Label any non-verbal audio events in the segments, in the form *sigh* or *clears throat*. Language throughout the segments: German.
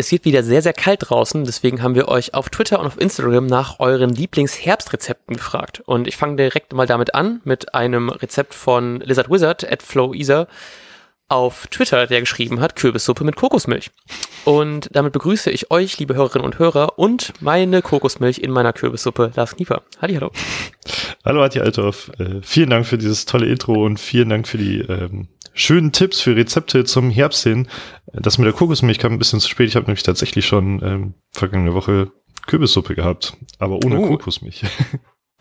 Es wird wieder sehr, sehr kalt draußen, deswegen haben wir euch auf Twitter und auf Instagram nach euren Lieblingsherbstrezepten gefragt. Und ich fange direkt mal damit an, mit einem Rezept von Lizard Wizard at FlowEaser auf Twitter, der geschrieben hat, Kürbissuppe mit Kokosmilch. Und damit begrüße ich euch, liebe Hörerinnen und Hörer, und meine Kokosmilch in meiner Kürbissuppe, Lars Knieper. Halli, hallo. *laughs* Hallo, Hatja Althoff. Äh, vielen Dank für dieses tolle Intro und vielen Dank für die ähm, schönen Tipps für Rezepte zum Herbst hin. Das mit der Kokosmilch kam ein bisschen zu spät. Ich habe nämlich tatsächlich schon ähm, vergangene Woche Kürbissuppe gehabt, aber ohne uh. Kokosmilch. *laughs*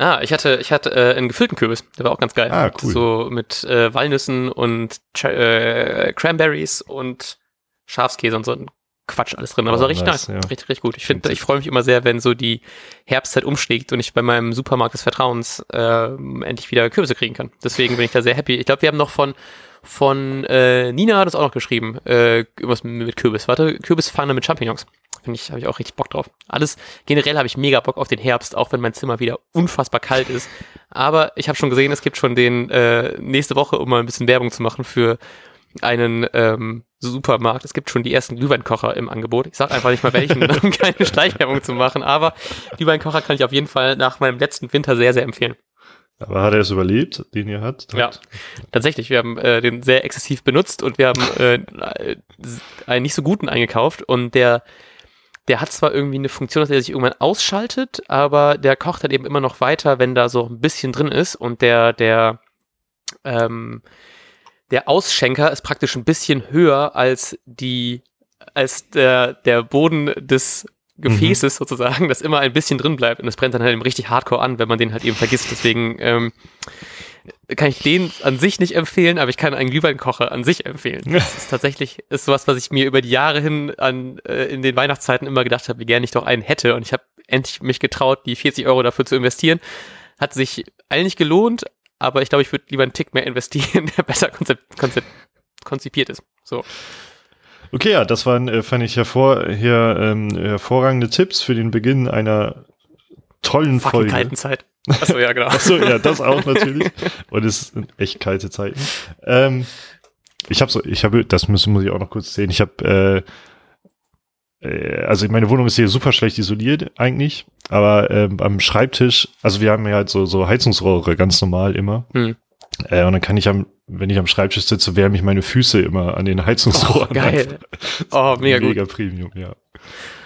Ah, ich hatte, ich hatte äh, einen gefüllten Kürbis, der war auch ganz geil. Ah, cool. So mit äh, Walnüssen und äh, Cranberries und Schafskäse und so ein Quatsch alles drin. Aber es oh, war richtig nice, nice. Ja. richtig, richtig gut. Ich finde, ich freue mich immer sehr, wenn so die Herbstzeit umschlägt und ich bei meinem Supermarkt des Vertrauens äh, endlich wieder Kürbisse kriegen kann. Deswegen bin ich da sehr happy. Ich glaube, wir haben noch von von äh, Nina hat es auch noch geschrieben. Äh, irgendwas mit Kürbis. Warte, Kürbispfanne mit Champignons. Finde ich, habe ich auch richtig Bock drauf. Alles, generell habe ich mega Bock auf den Herbst, auch wenn mein Zimmer wieder unfassbar kalt ist. Aber ich habe schon gesehen, es gibt schon den äh, nächste Woche, um mal ein bisschen Werbung zu machen für einen ähm, Supermarkt. Es gibt schon die ersten Glühweinkocher im Angebot. Ich sage einfach nicht mal welchen, *laughs* um keine Schleichwerbung zu machen, aber Glühweinkocher kann ich auf jeden Fall nach meinem letzten Winter sehr, sehr empfehlen. Aber hat er es überlebt, den ihr hat? Ja, tatsächlich. Wir haben äh, den sehr exzessiv benutzt und wir haben äh, einen nicht so guten eingekauft und der, der hat zwar irgendwie eine Funktion, dass er sich irgendwann ausschaltet, aber der kocht halt eben immer noch weiter, wenn da so ein bisschen drin ist und der, der, ähm, der Ausschenker ist praktisch ein bisschen höher als die, als der, der Boden des Gefäßes mhm. sozusagen, das immer ein bisschen drin bleibt und das brennt dann halt eben richtig hardcore an, wenn man den halt eben vergisst. Deswegen ähm, kann ich den an sich nicht empfehlen, aber ich kann einen Glühweinkocher an sich empfehlen. *laughs* Das ist tatsächlich ist sowas, was ich mir über die Jahre hin an äh, in den Weihnachtszeiten immer gedacht habe, wie gerne ich doch einen hätte und ich habe endlich mich getraut, die 40 Euro dafür zu investieren. Hat sich eigentlich gelohnt, aber ich glaube, ich würde lieber einen Tick mehr investieren, *laughs* der besser konzept, konzept, konzipiert ist. So. Okay, ja, das waren, äh, fand ich hervor, hier, ähm, hervorragende Tipps für den Beginn einer tollen Fucking Folge. kalten Zeit. Achso, ja, genau. *laughs* Achso, ja, das auch natürlich. Und es sind echt kalte Zeiten. Ähm, ich habe so, ich habe, das müssen muss ich auch noch kurz sehen. Ich habe, äh, also meine Wohnung ist hier super schlecht isoliert eigentlich, aber ähm, am Schreibtisch, also wir haben ja halt so so Heizungsrohre ganz normal immer. Hm. Äh, und dann kann ich am, wenn ich am Schreibtisch sitze, wärme ich meine Füße immer an den Heizungsrohren. Oh, geil. *laughs* Oh, mega, mega gut. Premium, ja.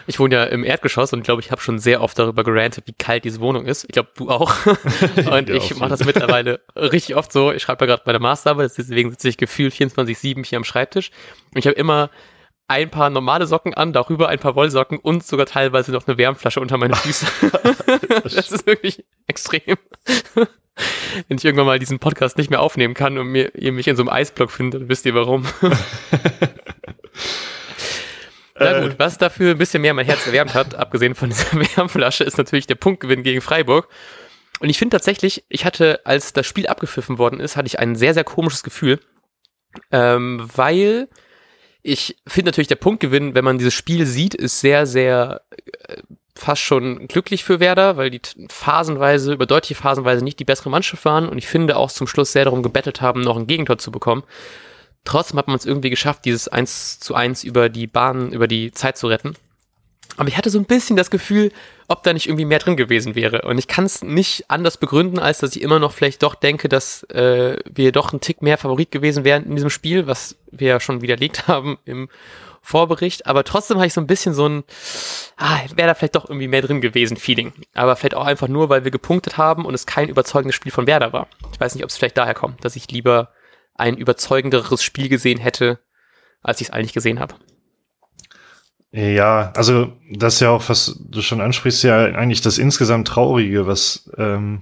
Ich wohne ja im Erdgeschoss und glaube, ich habe schon sehr oft darüber gerantet, wie kalt diese Wohnung ist. Ich glaube, du auch. *laughs* und ja, ich mache das mittlerweile richtig oft so. Ich schreibe ja gerade meine Masterarbeit, deswegen sitze ich gefühlt 24-7 hier am Schreibtisch. Und ich habe immer ein paar normale Socken an, darüber ein paar Wollsocken und sogar teilweise noch eine Wärmflasche unter meine Füße. *laughs* das ist wirklich extrem. Wenn ich irgendwann mal diesen Podcast nicht mehr aufnehmen kann und mir, ihr mich in so einem Eisblock findet, dann wisst ihr warum. *laughs* Na gut, was dafür ein bisschen mehr mein Herz erwärmt hat, abgesehen von dieser *laughs* Wärmflasche, ist natürlich der Punktgewinn gegen Freiburg. Und ich finde tatsächlich, ich hatte, als das Spiel abgepfiffen worden ist, hatte ich ein sehr, sehr komisches Gefühl, ähm, weil ich finde natürlich der Punktgewinn, wenn man dieses Spiel sieht, ist sehr, sehr äh, fast schon glücklich für Werder, weil die phasenweise, über deutliche phasenweise nicht die bessere Mannschaft waren und ich finde auch zum Schluss sehr darum gebettelt haben, noch ein Gegentor zu bekommen. Trotzdem hat man es irgendwie geschafft, dieses 1 zu 1 über die Bahn, über die Zeit zu retten. Aber ich hatte so ein bisschen das Gefühl, ob da nicht irgendwie mehr drin gewesen wäre. Und ich kann es nicht anders begründen, als dass ich immer noch vielleicht doch denke, dass äh, wir doch ein Tick mehr Favorit gewesen wären in diesem Spiel, was wir ja schon widerlegt *laughs* haben im Vorbericht. Aber trotzdem habe ich so ein bisschen so ein, ah, wäre da vielleicht doch irgendwie mehr drin gewesen, Feeling. Aber vielleicht auch einfach nur, weil wir gepunktet haben und es kein überzeugendes Spiel von Werder war. Ich weiß nicht, ob es vielleicht daher kommt, dass ich lieber ein überzeugenderes Spiel gesehen hätte, als ich es eigentlich gesehen habe. Ja, also das ist ja auch, was du schon ansprichst, ja eigentlich das insgesamt Traurige, was, ähm,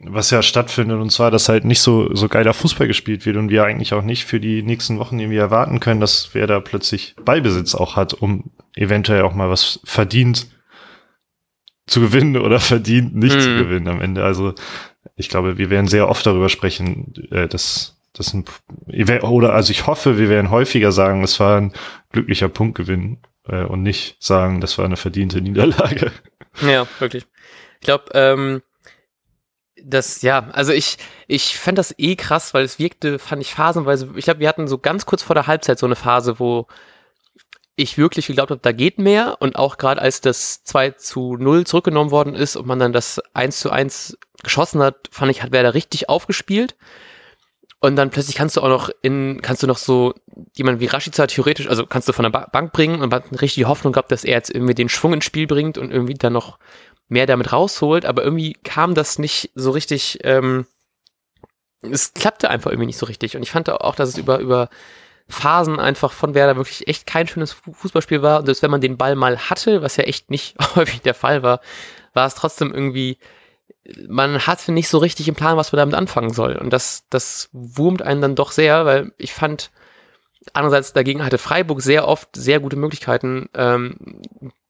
was ja stattfindet, und zwar, dass halt nicht so, so geiler Fußball gespielt wird und wir eigentlich auch nicht für die nächsten Wochen irgendwie erwarten können, dass wer da plötzlich Ballbesitz auch hat, um eventuell auch mal was verdient zu gewinnen *laughs* oder verdient nicht mhm. zu gewinnen am Ende. Also ich glaube, wir werden sehr oft darüber sprechen, äh, dass das ein, oder also ich hoffe, wir werden häufiger sagen, es war ein glücklicher Punktgewinn äh, und nicht sagen, das war eine verdiente Niederlage. *laughs* Ja, wirklich. Ich glaube, ähm, das, ja, also ich, ich fand das eh krass, weil es wirkte, fand ich phasenweise, ich glaube, wir hatten so ganz kurz vor der Halbzeit so eine Phase, wo ich wirklich geglaubt habe, da geht mehr und auch gerade als das 2 zu 0 zurückgenommen worden ist und man dann das 1 zu 1 geschossen hat, fand ich, hat Werder richtig aufgespielt. Und dann plötzlich kannst du auch noch in, kannst du noch so jemand wie Rashica theoretisch, also kannst du von der Bank bringen und man hat richtig die Hoffnung gehabt, dass er jetzt irgendwie den Schwung ins Spiel bringt und irgendwie dann noch mehr damit rausholt, aber irgendwie kam das nicht so richtig, ähm, es klappte einfach irgendwie nicht so richtig. Und ich fand auch, dass es über, über Phasen einfach von Werder wirklich echt kein schönes Fußballspiel war. Und selbst wenn man den Ball mal hatte, was ja echt nicht *laughs* häufig der Fall war, war es trotzdem irgendwie, man hatte nicht so richtig im Plan, was man damit anfangen soll. Und das, das wurmt einen dann doch sehr, weil ich fand, andererseits dagegen hatte Freiburg sehr oft sehr gute Möglichkeiten, ähm,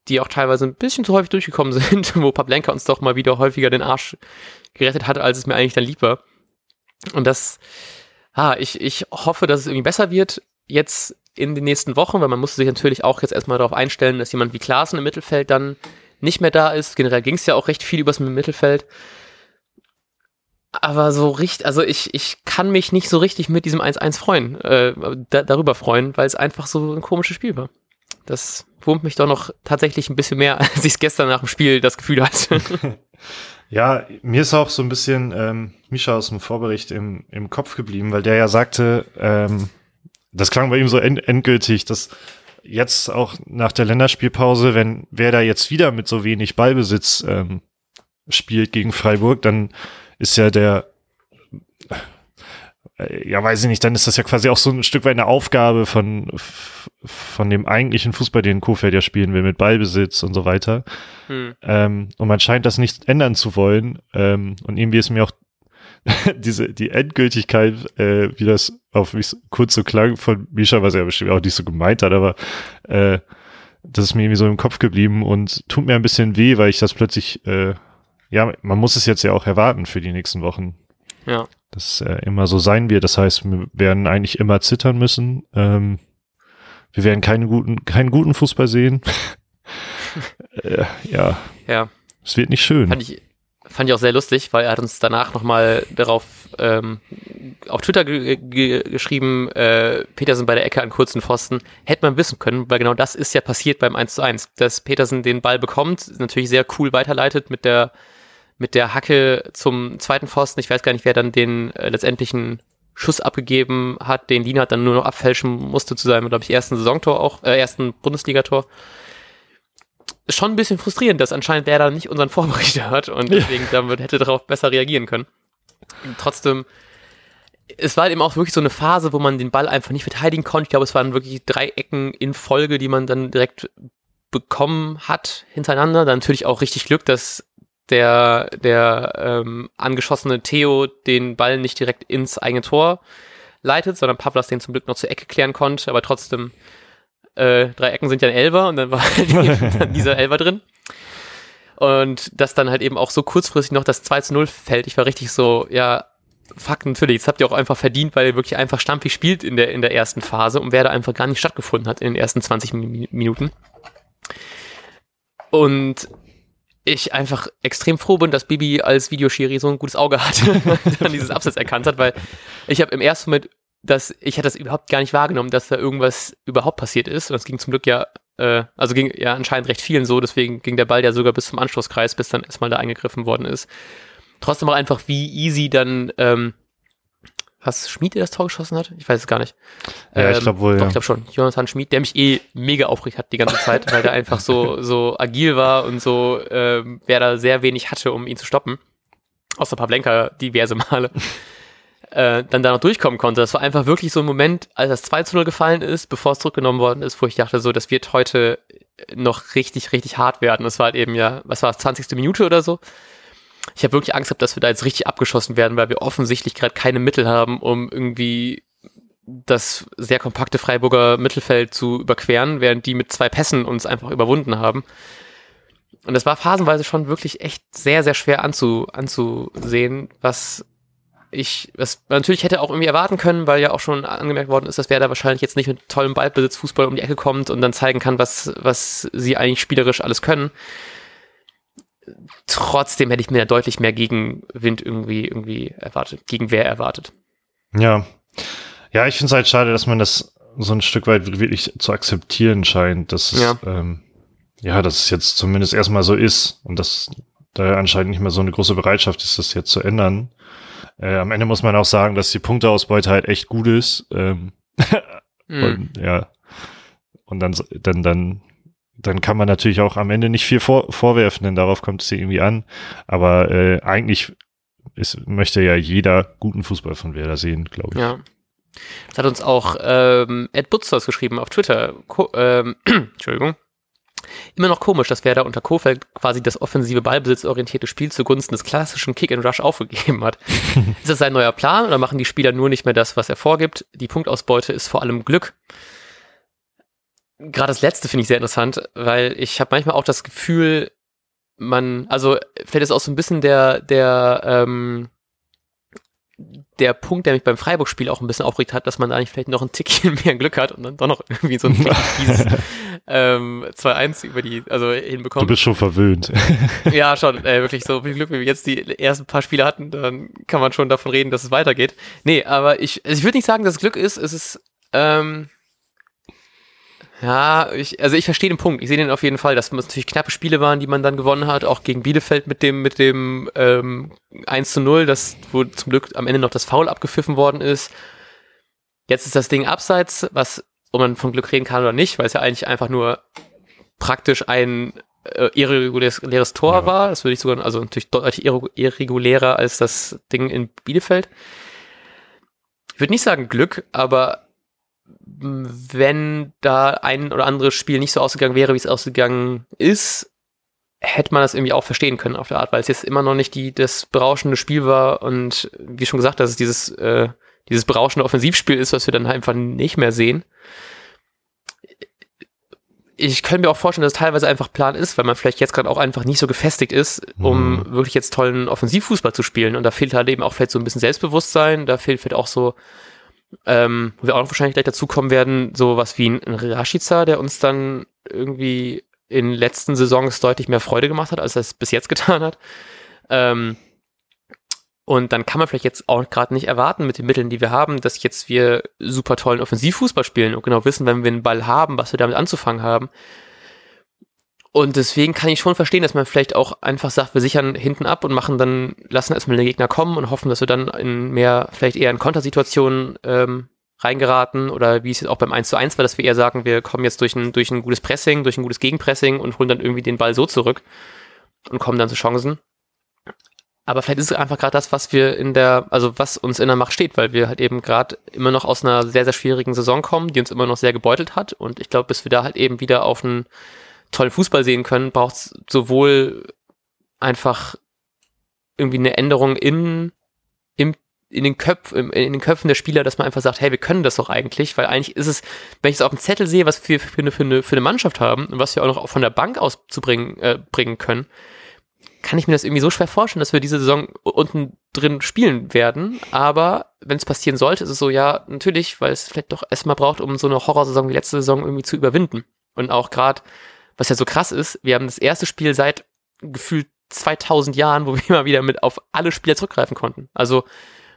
die auch teilweise ein bisschen zu häufig durchgekommen *laughs* sind, wo Pablenka uns doch mal wieder häufiger den Arsch gerettet hat, als es mir eigentlich dann lieb war. Und das, ah, ich, ich hoffe, dass es irgendwie besser wird jetzt in den nächsten Wochen, weil man musste sich natürlich auch jetzt erstmal darauf einstellen, dass jemand wie Klaassen im Mittelfeld dann nicht mehr da ist. Generell ging es ja auch recht viel übers Mittelfeld. Aber so richtig, also ich, ich kann mich nicht so richtig mit diesem 1-1 freuen, äh, da, darüber freuen, weil es einfach so ein komisches Spiel war. Das wurmt mich doch noch tatsächlich ein bisschen mehr, *laughs* als ich es gestern nach dem Spiel das Gefühl hatte. *laughs* Ja, mir ist auch so ein bisschen ähm, Mischa aus dem Vorbericht im, im Kopf geblieben, weil der ja sagte, ähm, das klang bei ihm so end endgültig, dass jetzt auch nach der Länderspielpause, wenn wer da jetzt wieder mit so wenig Ballbesitz ähm, spielt gegen Freiburg, dann ist ja der äh, ja, weiß ich nicht, dann ist das ja quasi auch so ein Stück weit eine Aufgabe von, von dem eigentlichen Fußball, den Kofeld ja spielen will, mit Ballbesitz und so weiter. Hm. Ähm, und man scheint das nicht ändern zu wollen. Ähm, und irgendwie ist mir auch *laughs* diese, die Endgültigkeit, äh, wie das auf mich kurz so klang von Misha, was er bestimmt auch nicht so gemeint hat, aber äh, das ist mir irgendwie so im Kopf geblieben und tut mir ein bisschen weh, weil ich das plötzlich, äh, ja, man muss es jetzt ja auch erwarten für die nächsten Wochen. Ja. Das äh, immer so sein wird. Das heißt, wir werden eigentlich immer zittern müssen. Ähm, wir werden keinen guten, keinen guten Fußball sehen. *laughs* äh, ja. Ja. Es wird nicht schön. Fand ich, fand ich auch sehr lustig, weil er hat uns danach nochmal darauf ähm, auf Twitter geschrieben, äh, Petersen bei der Ecke an kurzen Pfosten. Hätte man wissen können, weil genau das ist ja passiert beim 1 zu 1, dass Petersen den Ball bekommt, natürlich sehr cool weiterleitet mit der mit der Hacke zum zweiten Pfosten. Ich weiß gar nicht, wer dann den äh, letztendlichen Schuss abgegeben hat, den Lina dann nur noch abfälschen musste zu seinem, glaube ich, ersten Saisontor auch, äh, ersten Bundesligator. Schon ein bisschen frustrierend, dass anscheinend der da nicht unseren Vorberichter *laughs* hat und deswegen damit hätte darauf besser reagieren können. Und trotzdem, es war eben auch wirklich so eine Phase, wo man den Ball einfach nicht verteidigen konnte. Ich glaube, es waren wirklich drei Ecken in Folge, die man dann direkt bekommen hat hintereinander. Dann natürlich auch richtig Glück, dass der, der ähm, angeschossene Theo den Ball nicht direkt ins eigene Tor leitet, sondern Pavlas den zum Glück noch zur Ecke klären konnte, aber trotzdem äh, drei Ecken sind ja ein Elver und dann war *laughs* halt *laughs* dieser Elver drin. Und dass dann halt eben auch so kurzfristig noch das 2 zu 0 fällt. Ich war richtig so, ja, fuck, natürlich, das habt ihr auch einfach verdient, weil ihr wirklich einfach stampfig spielt in der, in der ersten Phase und wer da einfach gar nicht stattgefunden hat in den ersten 20 Minuten. Und ich einfach extrem froh bin, dass Bibi als Videoschiri so ein gutes Auge und *laughs* dann dieses Absatz erkannt hat, weil ich habe im ersten Moment, dass ich hatte das überhaupt gar nicht wahrgenommen, dass da irgendwas überhaupt passiert ist. Und das ging zum Glück ja, äh, also ging ja anscheinend recht vielen so, deswegen ging der Ball ja sogar bis zum Anschlusskreis, bis dann erstmal da eingegriffen worden ist. Trotzdem auch einfach, wie easy dann ähm, was Schmied, der das Tor geschossen hat? Ich weiß es gar nicht. Ja, ich glaube wohl. Doch, ja. ich glaube schon. Jonathan Schmied, der mich eh mega aufgeregt hat die ganze Zeit, weil der einfach so, *laughs* so agil war und so, ähm, wer da sehr wenig hatte, um ihn zu stoppen. Außer Pavlenka diverse Male. Äh, dann da noch durchkommen konnte. Das war einfach wirklich so ein Moment, als das 2 zu 0 gefallen ist, bevor es zurückgenommen worden ist, wo ich dachte, so, das wird heute noch richtig, richtig hart werden. Das war halt eben ja, was war es, 20. Minute oder so ich habe wirklich Angst gehabt, dass wir da jetzt richtig abgeschossen werden, weil wir offensichtlich gerade keine Mittel haben, um irgendwie das sehr kompakte Freiburger Mittelfeld zu überqueren, während die mit zwei Pässen uns einfach überwunden haben. Und das war phasenweise schon wirklich echt sehr, sehr schwer anzu, anzusehen, was ich, was man natürlich hätte auch irgendwie erwarten können, weil ja auch schon angemerkt worden ist, dass wer da wahrscheinlich jetzt nicht mit tollem Ballbesitz Fußball um die Ecke kommt und dann zeigen kann, was, was sie eigentlich spielerisch alles können trotzdem hätte ich mir deutlich mehr Gegenwind irgendwie, irgendwie erwartet, Gegenwehr erwartet. Ja. Ja, ich finde es halt schade, dass man das so ein Stück weit wirklich zu akzeptieren scheint, dass es, Ja. ähm, ja, dass es jetzt zumindest erstmal so ist und dass da anscheinend nicht mehr so eine große Bereitschaft ist, das jetzt zu ändern. Äh, am Ende muss man auch sagen, dass die Punkteausbeute halt echt gut ist. Ähm, *laughs* und, ja. Und dann, dann, dann, dann kann man natürlich auch am Ende nicht viel vor, vorwerfen, denn darauf kommt es irgendwie an. Aber äh, eigentlich ist, möchte ja jeder guten Fußball von Werder sehen, glaube ich. Ja. Das hat uns auch ähm, Ed Butzers geschrieben auf Twitter. Ko ähm, *clears throat* Entschuldigung. Immer noch komisch, dass Werder unter Kofeld quasi das offensive ballbesitzorientierte Spiel zugunsten des klassischen Kick-and-Rush aufgegeben hat. *laughs* ist das sein neuer Plan oder machen die Spieler nur nicht mehr das, was er vorgibt? Die Punktausbeute ist vor allem Glück. Gerade das letzte finde ich sehr interessant, weil ich habe manchmal auch das Gefühl, man, also vielleicht ist auch so ein bisschen der, der, ähm, der Punkt, der mich beim Freiburg-Spiel auch ein bisschen aufgeregt hat, dass man da nicht vielleicht noch ein Tickchen *laughs* mehr Glück hat und dann doch noch irgendwie so ein *laughs* dieses, ähm, 2-1 über die, also Du hinbekommt. bist schon verwöhnt. *laughs* Ja, schon, äh, wirklich so viel Glück, wie wir jetzt die ersten paar Spiele hatten, dann kann man schon davon reden, dass es weitergeht. Nee, aber ich, also ich würde nicht sagen, dass es Glück ist, es ist, ähm, ja, ich, also ich verstehe den Punkt. Ich sehe den auf jeden Fall, dass es natürlich knappe Spiele waren, die man dann gewonnen hat, auch gegen Bielefeld mit dem, mit dem ähm, 1 zu 0, das, wo zum Glück am Ende noch das Foul abgepfiffen worden ist. Jetzt ist das Ding abseits, was, ob man von Glück reden kann oder nicht, weil es ja eigentlich einfach nur praktisch ein äh, irreguläres Tor Ja. war. Das würde ich sogar, also natürlich deutlich irre- irregulärer als das Ding in Bielefeld. Ich würde nicht sagen Glück, aber wenn da ein oder anderes Spiel nicht so ausgegangen wäre, wie es ausgegangen ist, hätte man das irgendwie auch verstehen können auf der Art, weil es jetzt immer noch nicht die, das berauschende Spiel war und wie schon gesagt, dass es dieses, äh, dieses berauschende Offensivspiel ist, was wir dann einfach nicht mehr sehen. Ich könnte mir auch vorstellen, dass es teilweise einfach Plan ist, weil man vielleicht jetzt gerade auch einfach nicht so gefestigt ist, um Mhm. wirklich jetzt tollen Offensivfußball zu spielen. Und da fehlt halt eben auch vielleicht so ein bisschen Selbstbewusstsein, da fehlt vielleicht auch so, ähm, wo wir auch noch wahrscheinlich gleich dazu kommen werden, so was wie ein, ein Rashica, der uns dann irgendwie in letzten Saisons deutlich mehr Freude gemacht hat, als er es bis jetzt getan hat. Ähm, und dann kann man vielleicht jetzt auch gerade nicht erwarten mit den Mitteln, die wir haben, dass jetzt wir super tollen Offensivfußball spielen und genau wissen, wenn wir einen Ball haben, was wir damit anzufangen haben. Und deswegen kann ich schon verstehen, dass man vielleicht auch einfach sagt, wir sichern hinten ab und machen dann, lassen erstmal den Gegner kommen und hoffen, dass wir dann in mehr, vielleicht eher in Kontersituationen ähm, reingeraten oder wie es jetzt auch beim 1 zu 1 war, dass wir eher sagen, wir kommen jetzt durch ein, durch ein gutes Pressing, durch ein gutes Gegenpressing und holen dann irgendwie den Ball so zurück und kommen dann zu Chancen. Aber vielleicht ist es einfach gerade das, was wir in der, also was uns in der Macht steht, weil wir halt eben gerade immer noch aus einer sehr, sehr schwierigen Saison kommen, die uns immer noch sehr gebeutelt hat. Und ich glaube, bis wir da halt eben wieder auf einen tollen Fußball sehen können, braucht es sowohl einfach irgendwie eine Änderung in, im, in den Köpfen, in den Köpfen der Spieler, dass man einfach sagt, hey, wir können das doch eigentlich, weil eigentlich ist es, wenn ich es auf dem Zettel sehe, was wir für eine, für eine, für eine Mannschaft haben und was wir auch noch von der Bank aus zu bringen, äh, bringen können, kann ich mir das irgendwie so schwer vorstellen, dass wir diese Saison unten drin spielen werden. Aber wenn es passieren sollte, ist es so, ja, natürlich, weil es vielleicht doch erstmal braucht, um so eine Horrorsaison wie letzte Saison irgendwie zu überwinden. Und auch gerade, was ja so krass ist, wir haben das erste Spiel seit gefühlt 2000 Jahren, wo *laughs* wir immer wieder mit auf alle Spieler zurückgreifen konnten. Also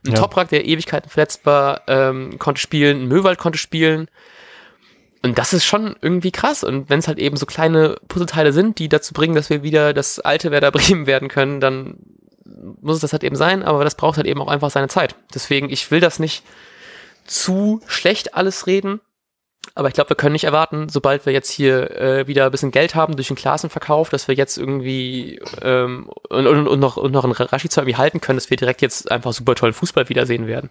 ein Ja. Toprak, der Ewigkeiten verletzt war, ähm, konnte spielen, ein Möwald konnte spielen. Und das ist schon irgendwie krass. Und wenn es halt eben so kleine Puzzleteile sind, die dazu bringen, dass wir wieder das alte Werder *laughs* Bremen werden können, dann muss es das halt eben sein, aber das braucht halt eben auch einfach seine Zeit. Deswegen, ich will das nicht zu schlecht alles reden, aber ich glaube, wir können nicht erwarten, sobald wir jetzt hier äh, wieder ein bisschen Geld haben durch den Klassenverkauf, dass wir jetzt irgendwie ähm, und, und, und noch und noch einen Rashica irgendwie halten können, dass wir direkt jetzt einfach super tollen Fußball wiedersehen werden.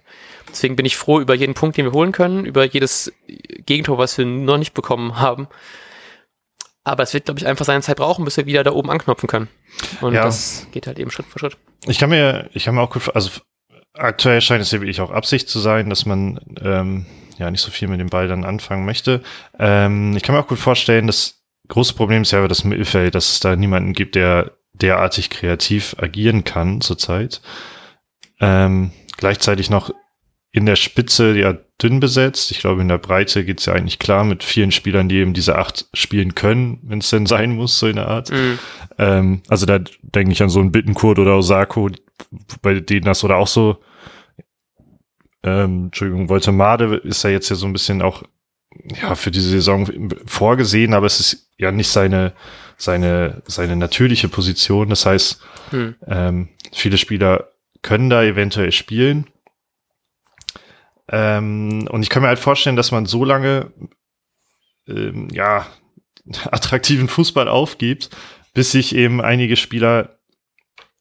Deswegen bin ich froh über jeden Punkt, den wir holen können, über jedes Gegentor, was wir noch nicht bekommen haben. Aber es wird, glaube ich, einfach seine Zeit brauchen, bis wir wieder da oben anknopfen können. Und Ja. das geht halt eben Schritt für Schritt. Ich kann mir, ich kann mir auch gut, also aktuell scheint es ja wirklich auch Absicht zu sein, dass man ähm, ja nicht so viel mit dem Ball dann anfangen möchte. Ähm, ich kann mir auch gut vorstellen, das große Problem ist ja das Mittelfeld, dass es da niemanden gibt, der derartig kreativ agieren kann zurzeit. Ähm, gleichzeitig noch in der Spitze ja dünn besetzt. Ich glaube, in der Breite geht's ja eigentlich klar mit vielen Spielern, die eben diese acht spielen können, wenn es denn sein muss, so in der Art. Mhm. Ähm, also da denke ich an so einen Bittenkurt oder Osako, bei denen das oder auch so, ähm, Entschuldigung, Voltemade ist ja jetzt ja so ein bisschen auch ja, für diese Saison vorgesehen, aber es ist ja nicht seine, seine, seine natürliche Position. Das heißt, hm. ähm, viele Spieler können da eventuell spielen. Ähm, und ich kann mir halt vorstellen, dass man so lange, ähm, ja, *laughs* attraktiven Fußball aufgibt, bis sich eben einige Spieler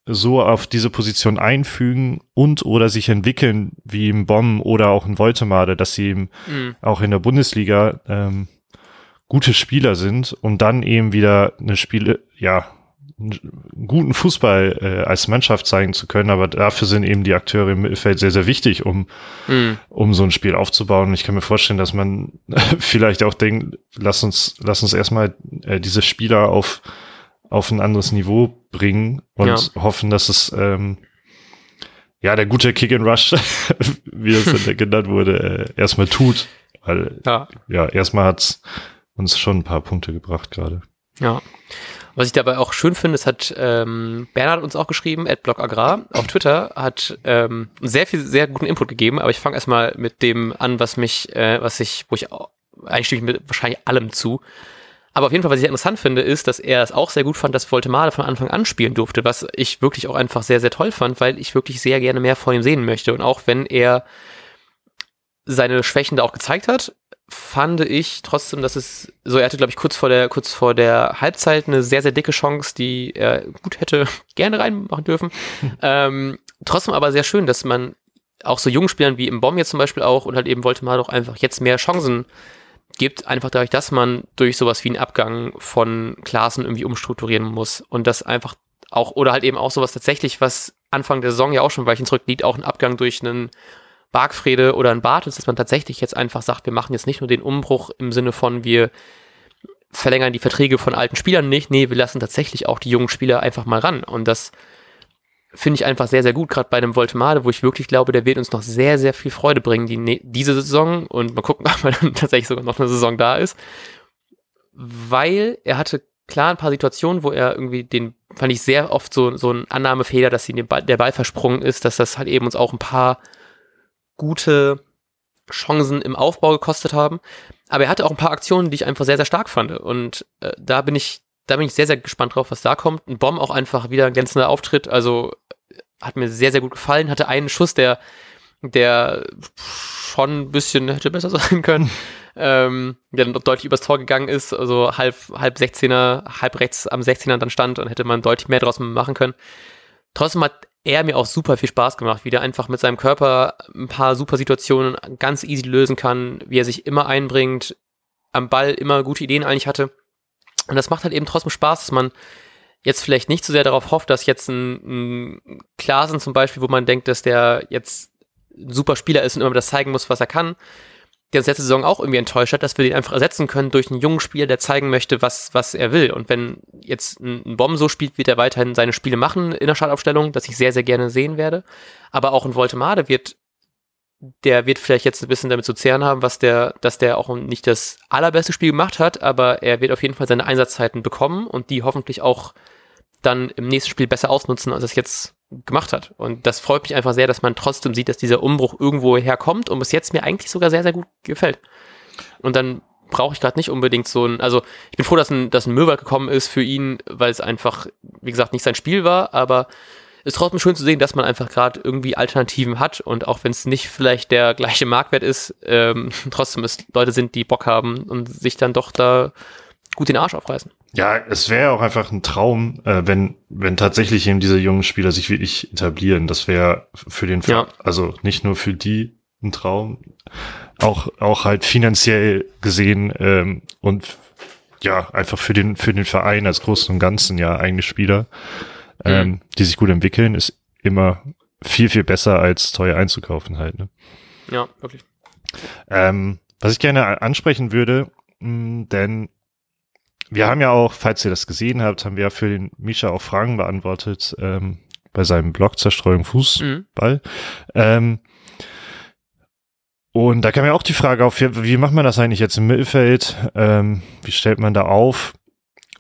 so auf diese Position einfügen und oder sich entwickeln wie im Bomb oder auch in Voltemade, dass sie eben mhm. auch in der Bundesliga ähm, gute Spieler sind, um dann eben wieder eine Spiele, ja, einen guten Fußball äh, als Mannschaft zeigen zu können, aber dafür sind eben die Akteure im Mittelfeld sehr, sehr wichtig, um, mhm. um so ein Spiel aufzubauen. Und ich kann mir vorstellen, dass man *laughs* vielleicht auch denkt, lass uns, lass uns erstmal äh, diese Spieler auf auf ein anderes Niveau bringen und ja. hoffen, dass es ähm, ja der gute Kick and Rush, *laughs* wie es genannt wurde, äh, erstmal tut. Weil ja, ja erstmal hat's uns schon ein paar Punkte gebracht gerade. Ja. Was ich dabei auch schön finde, es hat ähm, Bernhard uns auch geschrieben, Adblock Agrar auf Twitter, hat ähm, sehr viel, sehr guten Input gegeben, aber ich fange erstmal mit dem an, was mich, äh, was ich, wo ich auch, eigentlich stimme ich mit wahrscheinlich allem zu. Aber auf jeden Fall, was ich interessant finde, ist, dass er es auch sehr gut fand, dass Voltemade von Anfang an spielen durfte, was ich wirklich auch einfach sehr, sehr toll fand, weil ich wirklich sehr gerne mehr von ihm sehen möchte. Und auch wenn er seine Schwächen da auch gezeigt hat, fand ich trotzdem, dass es so, er hatte, glaube ich, kurz vor der, kurz vor der Halbzeit eine sehr, sehr dicke Chance, die er gut hätte *laughs* gerne reinmachen dürfen. *laughs* ähm, trotzdem aber sehr schön, dass man auch so jungen Spielern wie im Bomb jetzt zum Beispiel auch und halt eben wollte man doch einfach jetzt mehr Chancen gibt, einfach dadurch, dass man durch sowas wie einen Abgang von Klassen irgendwie umstrukturieren muss und das einfach auch, oder halt eben auch sowas tatsächlich, was Anfang der Saison ja auch schon Weichen zurückliegt, auch ein Abgang durch einen Bargfrede oder ein Bartels, dass man tatsächlich jetzt einfach sagt, wir machen jetzt nicht nur den Umbruch im Sinne von, wir verlängern die Verträge von alten Spielern nicht, nee, wir lassen tatsächlich auch die jungen Spieler einfach mal ran. Und das finde ich einfach sehr, sehr gut, gerade bei einem Voltemade, wo ich wirklich glaube, der wird uns noch sehr, sehr viel Freude bringen, die, ne, diese Saison. Und mal gucken, *laughs* ob er dann tatsächlich sogar noch eine Saison da ist, weil er hatte klar ein paar Situationen, wo er irgendwie den, fand ich sehr oft so, so ein Annahmefehler, dass Ball, der Ball versprungen ist, dass das halt eben uns auch ein paar gute Chancen im Aufbau gekostet haben. Aber er hatte auch ein paar Aktionen, die ich einfach sehr, sehr stark fand. Und äh, da bin ich da bin ich sehr, sehr gespannt drauf, was da kommt. Ein Bomb auch einfach wieder ein glänzender Auftritt. Also hat mir sehr, sehr gut gefallen. Hatte einen Schuss, der, der schon ein bisschen hätte besser *laughs* sein können. ähm, der dann deutlich übers Tor gegangen ist, also halb, halb 16er, halb rechts am 16er dann stand und hätte man deutlich mehr draus machen können. Trotzdem hat er mir auch super viel Spaß gemacht, wie der einfach mit seinem Körper ein paar super Situationen ganz easy lösen kann, wie er sich immer einbringt, am Ball immer gute Ideen eigentlich hatte. Und das macht halt eben trotzdem Spaß, dass man jetzt vielleicht nicht so sehr darauf hofft, dass jetzt ein, ein Klasen zum Beispiel, wo man denkt, dass der jetzt ein super Spieler ist und immer das zeigen muss, was er kann, der uns letzte Saison auch irgendwie enttäuscht hat, dass wir den einfach ersetzen können durch einen jungen Spieler, der zeigen möchte, was, was er will. Und wenn jetzt ein, ein Bomb so spielt, wird er weiterhin seine Spiele machen in der Startaufstellung, das ich sehr, sehr gerne sehen werde. Aber auch ein Voltemade wird der wird vielleicht jetzt ein bisschen damit zu zehren haben, was der, dass der auch nicht das allerbeste Spiel gemacht hat, aber er wird auf jeden Fall seine Einsatzzeiten bekommen und die hoffentlich auch dann im nächsten Spiel besser ausnutzen, als es jetzt gemacht hat. Und das freut mich einfach sehr, dass man trotzdem sieht, dass dieser Umbruch irgendwo herkommt und bis jetzt mir eigentlich sogar sehr, sehr gut gefällt. Und dann brauche ich gerade nicht unbedingt so ein, also ich bin froh, dass ein, dass ein Möwald gekommen ist für ihn, weil es einfach, wie gesagt, nicht sein Spiel war, aber ist trotzdem schön zu sehen, dass man einfach gerade irgendwie Alternativen hat und auch wenn es nicht vielleicht der gleiche Marktwert ist, ähm, *laughs* trotzdem es Leute sind, die Bock haben und sich dann doch da gut den Arsch aufreißen. Ja, es wäre auch einfach ein Traum, äh, wenn, wenn tatsächlich eben diese jungen Spieler sich wirklich etablieren. Das wäre für den, ja. also nicht nur für die ein Traum, auch, auch halt finanziell gesehen ähm, und ja, einfach für den, für den Verein als Großen und Ganzen ja eigene Spieler ähm, mhm. die sich gut entwickeln, ist immer viel, viel besser als teuer einzukaufen halt. Ne? Ja, wirklich. Ähm, was ich gerne ansprechen würde, mh, denn wir haben ja auch, falls ihr das gesehen habt, haben wir ja für den Misha auch Fragen beantwortet ähm, bei seinem Blog Zerstreuung Fußball. Mhm. Ähm, und da kam ja auch die Frage auf, wie macht man das eigentlich jetzt im Mittelfeld? Ähm, wie stellt man da auf?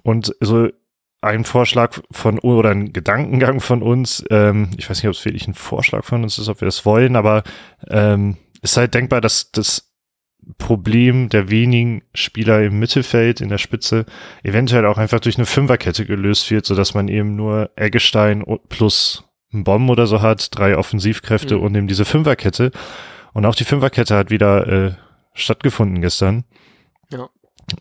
Und so ein Vorschlag von oder ein Gedankengang von uns. Ähm, ich weiß nicht, ob es wirklich ein Vorschlag von uns ist, ob wir das wollen, aber ähm, ist halt denkbar, dass das Problem der wenigen Spieler im Mittelfeld in der Spitze eventuell auch einfach durch eine Fünferkette gelöst wird, so dass man eben nur Eggestein plus ein Bomb oder so hat, drei Offensivkräfte mhm. und eben diese Fünferkette. Und auch die Fünferkette hat wieder äh, stattgefunden gestern. Ja.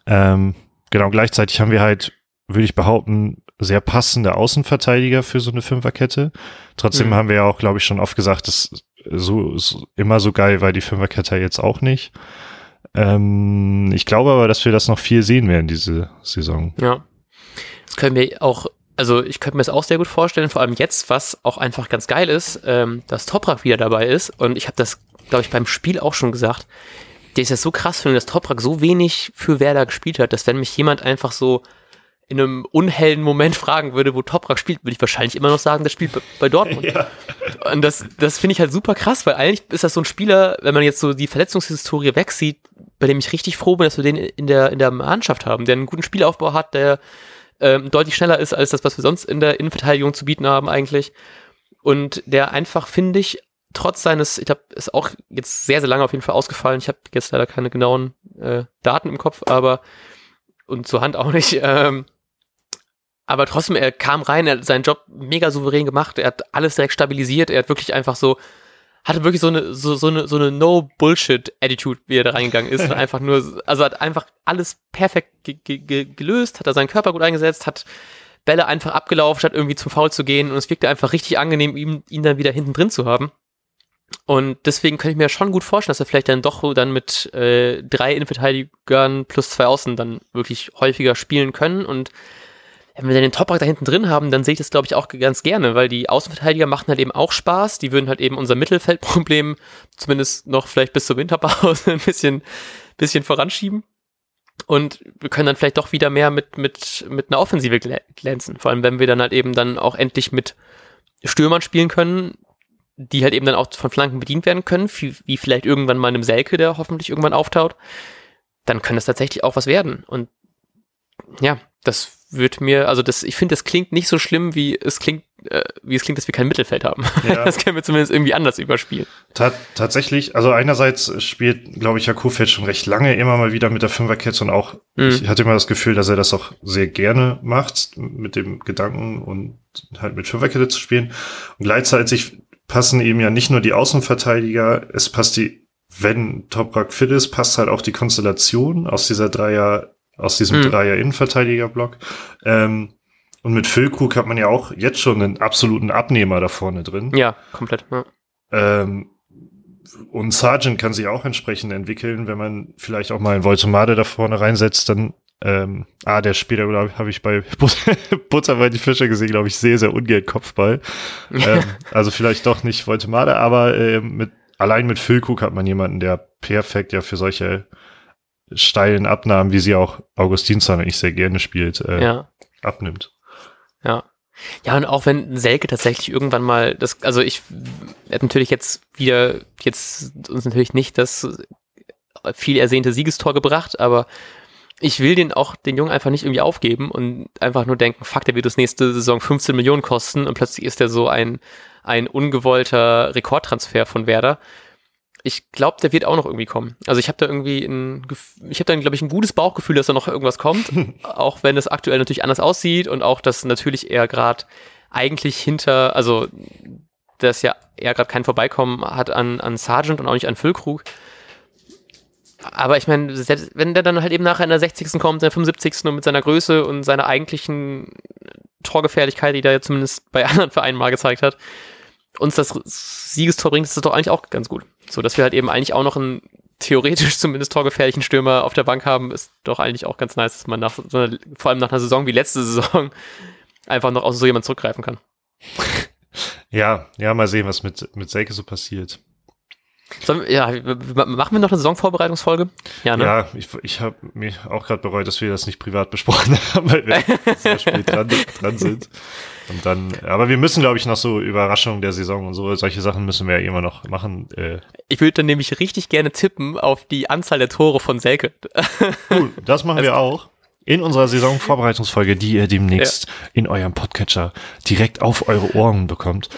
Ähm, genau, gleichzeitig haben wir halt, würde ich behaupten, sehr passende Außenverteidiger für so eine Fünferkette. Trotzdem mhm. haben wir ja auch, glaube ich, schon oft gesagt, dass so, so immer so geil war die Fünferkette jetzt auch nicht. Ähm, ich glaube aber, dass wir das noch viel sehen werden diese Saison. Ja. Das können wir auch, also ich könnte mir das auch sehr gut vorstellen, vor allem jetzt, was auch einfach ganz geil ist, ähm, dass Toprak wieder dabei ist. Und ich habe das, glaube ich, beim Spiel auch schon gesagt. Der ist ja so krass finde, dass Toprak so wenig für Werder gespielt hat, dass wenn mich jemand einfach so in einem unhellen Moment fragen würde, wo Toprak spielt, würde ich wahrscheinlich immer noch sagen, das spielt bei Dortmund. Ja. Und das, das finde ich halt super krass, weil eigentlich ist das so ein Spieler, wenn man jetzt so die Verletzungshistorie wegsieht, bei dem ich richtig froh bin, dass wir den in der, in der Mannschaft haben, der einen guten Spielaufbau hat, der ähm, deutlich schneller ist als das, was wir sonst in der Innenverteidigung zu bieten haben eigentlich. Und der einfach, finde ich, trotz seines, ich habe ist auch jetzt sehr, sehr lange auf jeden Fall ausgefallen. Ich habe jetzt leider keine genauen äh, Daten im Kopf, aber und zur Hand auch nicht. *laughs* Ähm, aber trotzdem, er kam rein, er hat seinen Job mega souverän gemacht, er hat alles direkt stabilisiert, er hat wirklich einfach so, hatte wirklich so eine, so, so eine, so eine No-Bullshit-Attitude, wie er da reingegangen ist. *laughs* einfach nur, also hat einfach alles perfekt ge ge gelöst, hat er seinen Körper gut eingesetzt, hat Bälle einfach abgelaufen, statt irgendwie zum Foul zu gehen. Und es wirkte einfach richtig angenehm, ihn, ihn dann wieder hinten drin zu haben. Und deswegen könnte ich mir schon gut vorstellen, dass er vielleicht dann doch dann mit äh, drei Innenverteidigern plus zwei Außen dann wirklich häufiger spielen können und wenn wir den Toprak da hinten drin haben, dann sehe ich das, glaube ich, auch ganz gerne, weil die Außenverteidiger machen halt eben auch Spaß. Die würden halt eben unser Mittelfeldproblem *laughs* zumindest noch vielleicht bis zur Winterpause *laughs* ein bisschen, bisschen voranschieben. Und wir können dann vielleicht doch wieder mehr mit, mit, mit einer Offensive glänzen. Vor allem, wenn wir dann halt eben dann auch endlich mit Stürmern spielen können, die halt eben dann auch von Flanken bedient werden können, wie vielleicht irgendwann mal einem Selke, der hoffentlich irgendwann auftaut, dann kann das tatsächlich auch was werden. Und ja, das wird mir, also das, ich finde, das klingt nicht so schlimm, wie es klingt, äh, wie es klingt, dass wir kein Mittelfeld haben. Ja. *laughs* Das können wir zumindest irgendwie anders überspielen. Ta tatsächlich, also einerseits spielt, glaube ich, Jakufeld schon recht lange immer mal wieder mit der Fünferkette und auch, mhm. ich hatte immer das Gefühl, dass er das auch sehr gerne macht, mit dem Gedanken und halt mit Fünferkette zu spielen. Und gleichzeitig passen eben ja nicht nur die Außenverteidiger, es passt die, wenn Toprak fit ist, passt halt auch die Konstellation aus dieser Dreier aus diesem mhm. Dreier-Innenverteidiger-Block. Ähm, und mit Füllkrug hat man ja auch jetzt schon einen absoluten Abnehmer da vorne drin. Ja, komplett. Ja. Ähm, und Sargent kann sich auch entsprechend entwickeln, wenn man vielleicht auch mal einen Voltomade da vorne reinsetzt, dann ähm, ah, der später habe ich bei *laughs* Butter bei die Fische gesehen, glaube ich, sehr, sehr ungern Kopfball. *laughs* ähm, also vielleicht doch nicht Voltomade, aber äh, mit, allein mit Füllkrug hat man jemanden, der perfekt ja für solche steilen Abnahmen, wie sie auch Augustinsson eigentlich sehr gerne spielt, äh, ja. abnimmt. Ja. Ja, und auch wenn Selke tatsächlich irgendwann mal das, also ich hätte natürlich jetzt wieder, jetzt uns natürlich nicht das viel ersehnte Siegestor gebracht, aber ich will den auch, den Jungen einfach nicht irgendwie aufgeben und einfach nur denken, fuck, der wird das nächste Saison 15 Millionen kosten und plötzlich ist der so ein, ein ungewollter Rekordtransfer von Werder ich glaube, der wird auch noch irgendwie kommen. Also ich habe da irgendwie ein, ich habe dann glaube ich ein gutes Bauchgefühl, dass da noch irgendwas kommt, *laughs* auch wenn es aktuell natürlich anders aussieht und auch dass natürlich er gerade eigentlich hinter, also dass ja er gerade kein Vorbeikommen hat an an Sargent und auch nicht an Füllkrug. Aber ich meine, wenn der dann halt eben nachher in der 60. kommt, in der 75. und mit seiner Größe und seiner eigentlichen Torgefährlichkeit, die er zumindest bei *laughs* anderen Vereinen mal gezeigt hat, uns das Siegestor bringt, ist das doch eigentlich auch ganz gut. So, dass wir halt eben eigentlich auch noch einen theoretisch *laughs* zumindest torgefährlichen Stürmer auf der Bank haben, ist doch eigentlich auch ganz nice, dass man nach vor allem nach einer Saison wie letzte Saison *laughs* einfach noch aus so jemand zurückgreifen kann. Ja, ja, mal sehen, was mit, mit Selke so passiert. Sollen, ja, machen wir noch eine Saisonvorbereitungsfolge? Ja, ne? ja ich, ich habe mir auch gerade bereut, dass wir das nicht privat besprochen *laughs* haben, weil wir sehr spät dran, dran sind. Und dann, aber wir müssen, glaube ich, noch so Überraschungen der Saison und so, solche Sachen müssen wir ja immer noch machen. Äh. Ich würde dann nämlich richtig gerne tippen auf die Anzahl der Tore von Selke. *laughs* Cool, das machen also, wir auch. In unserer Saisonvorbereitungsfolge, die ihr demnächst ja. in eurem Podcatcher direkt auf eure Ohren bekommt.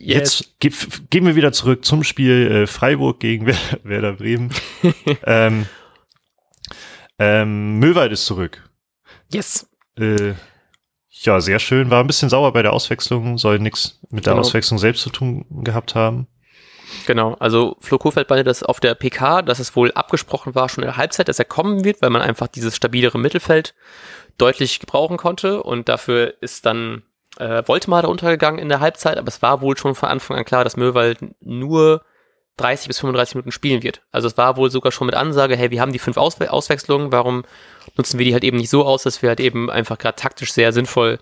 Jetzt ge gehen wir wieder zurück zum Spiel äh, Freiburg gegen *laughs* Werder Bremen. *laughs* ähm, ähm, Möwald ist zurück. Yes. Äh, ja, sehr schön. War ein bisschen sauer bei der Auswechslung, soll nichts mit der genau. Auswechslung selbst zu tun gehabt haben. Genau, also Flo Kofeld meinte das auf der PK, dass es wohl abgesprochen war schon in der Halbzeit, dass er kommen wird, weil man einfach dieses stabilere Mittelfeld deutlich gebrauchen konnte und dafür ist dann äh, Voltemar da untergegangen in der Halbzeit, aber es war wohl schon von Anfang an klar, dass Möwald nur 30 bis 35 Minuten spielen wird. Also es war wohl sogar schon mit Ansage, hey, wir haben die fünf Auswe Auswechslungen, warum nutzen wir die halt eben nicht so aus, dass wir halt eben einfach gerade taktisch sehr sinnvoll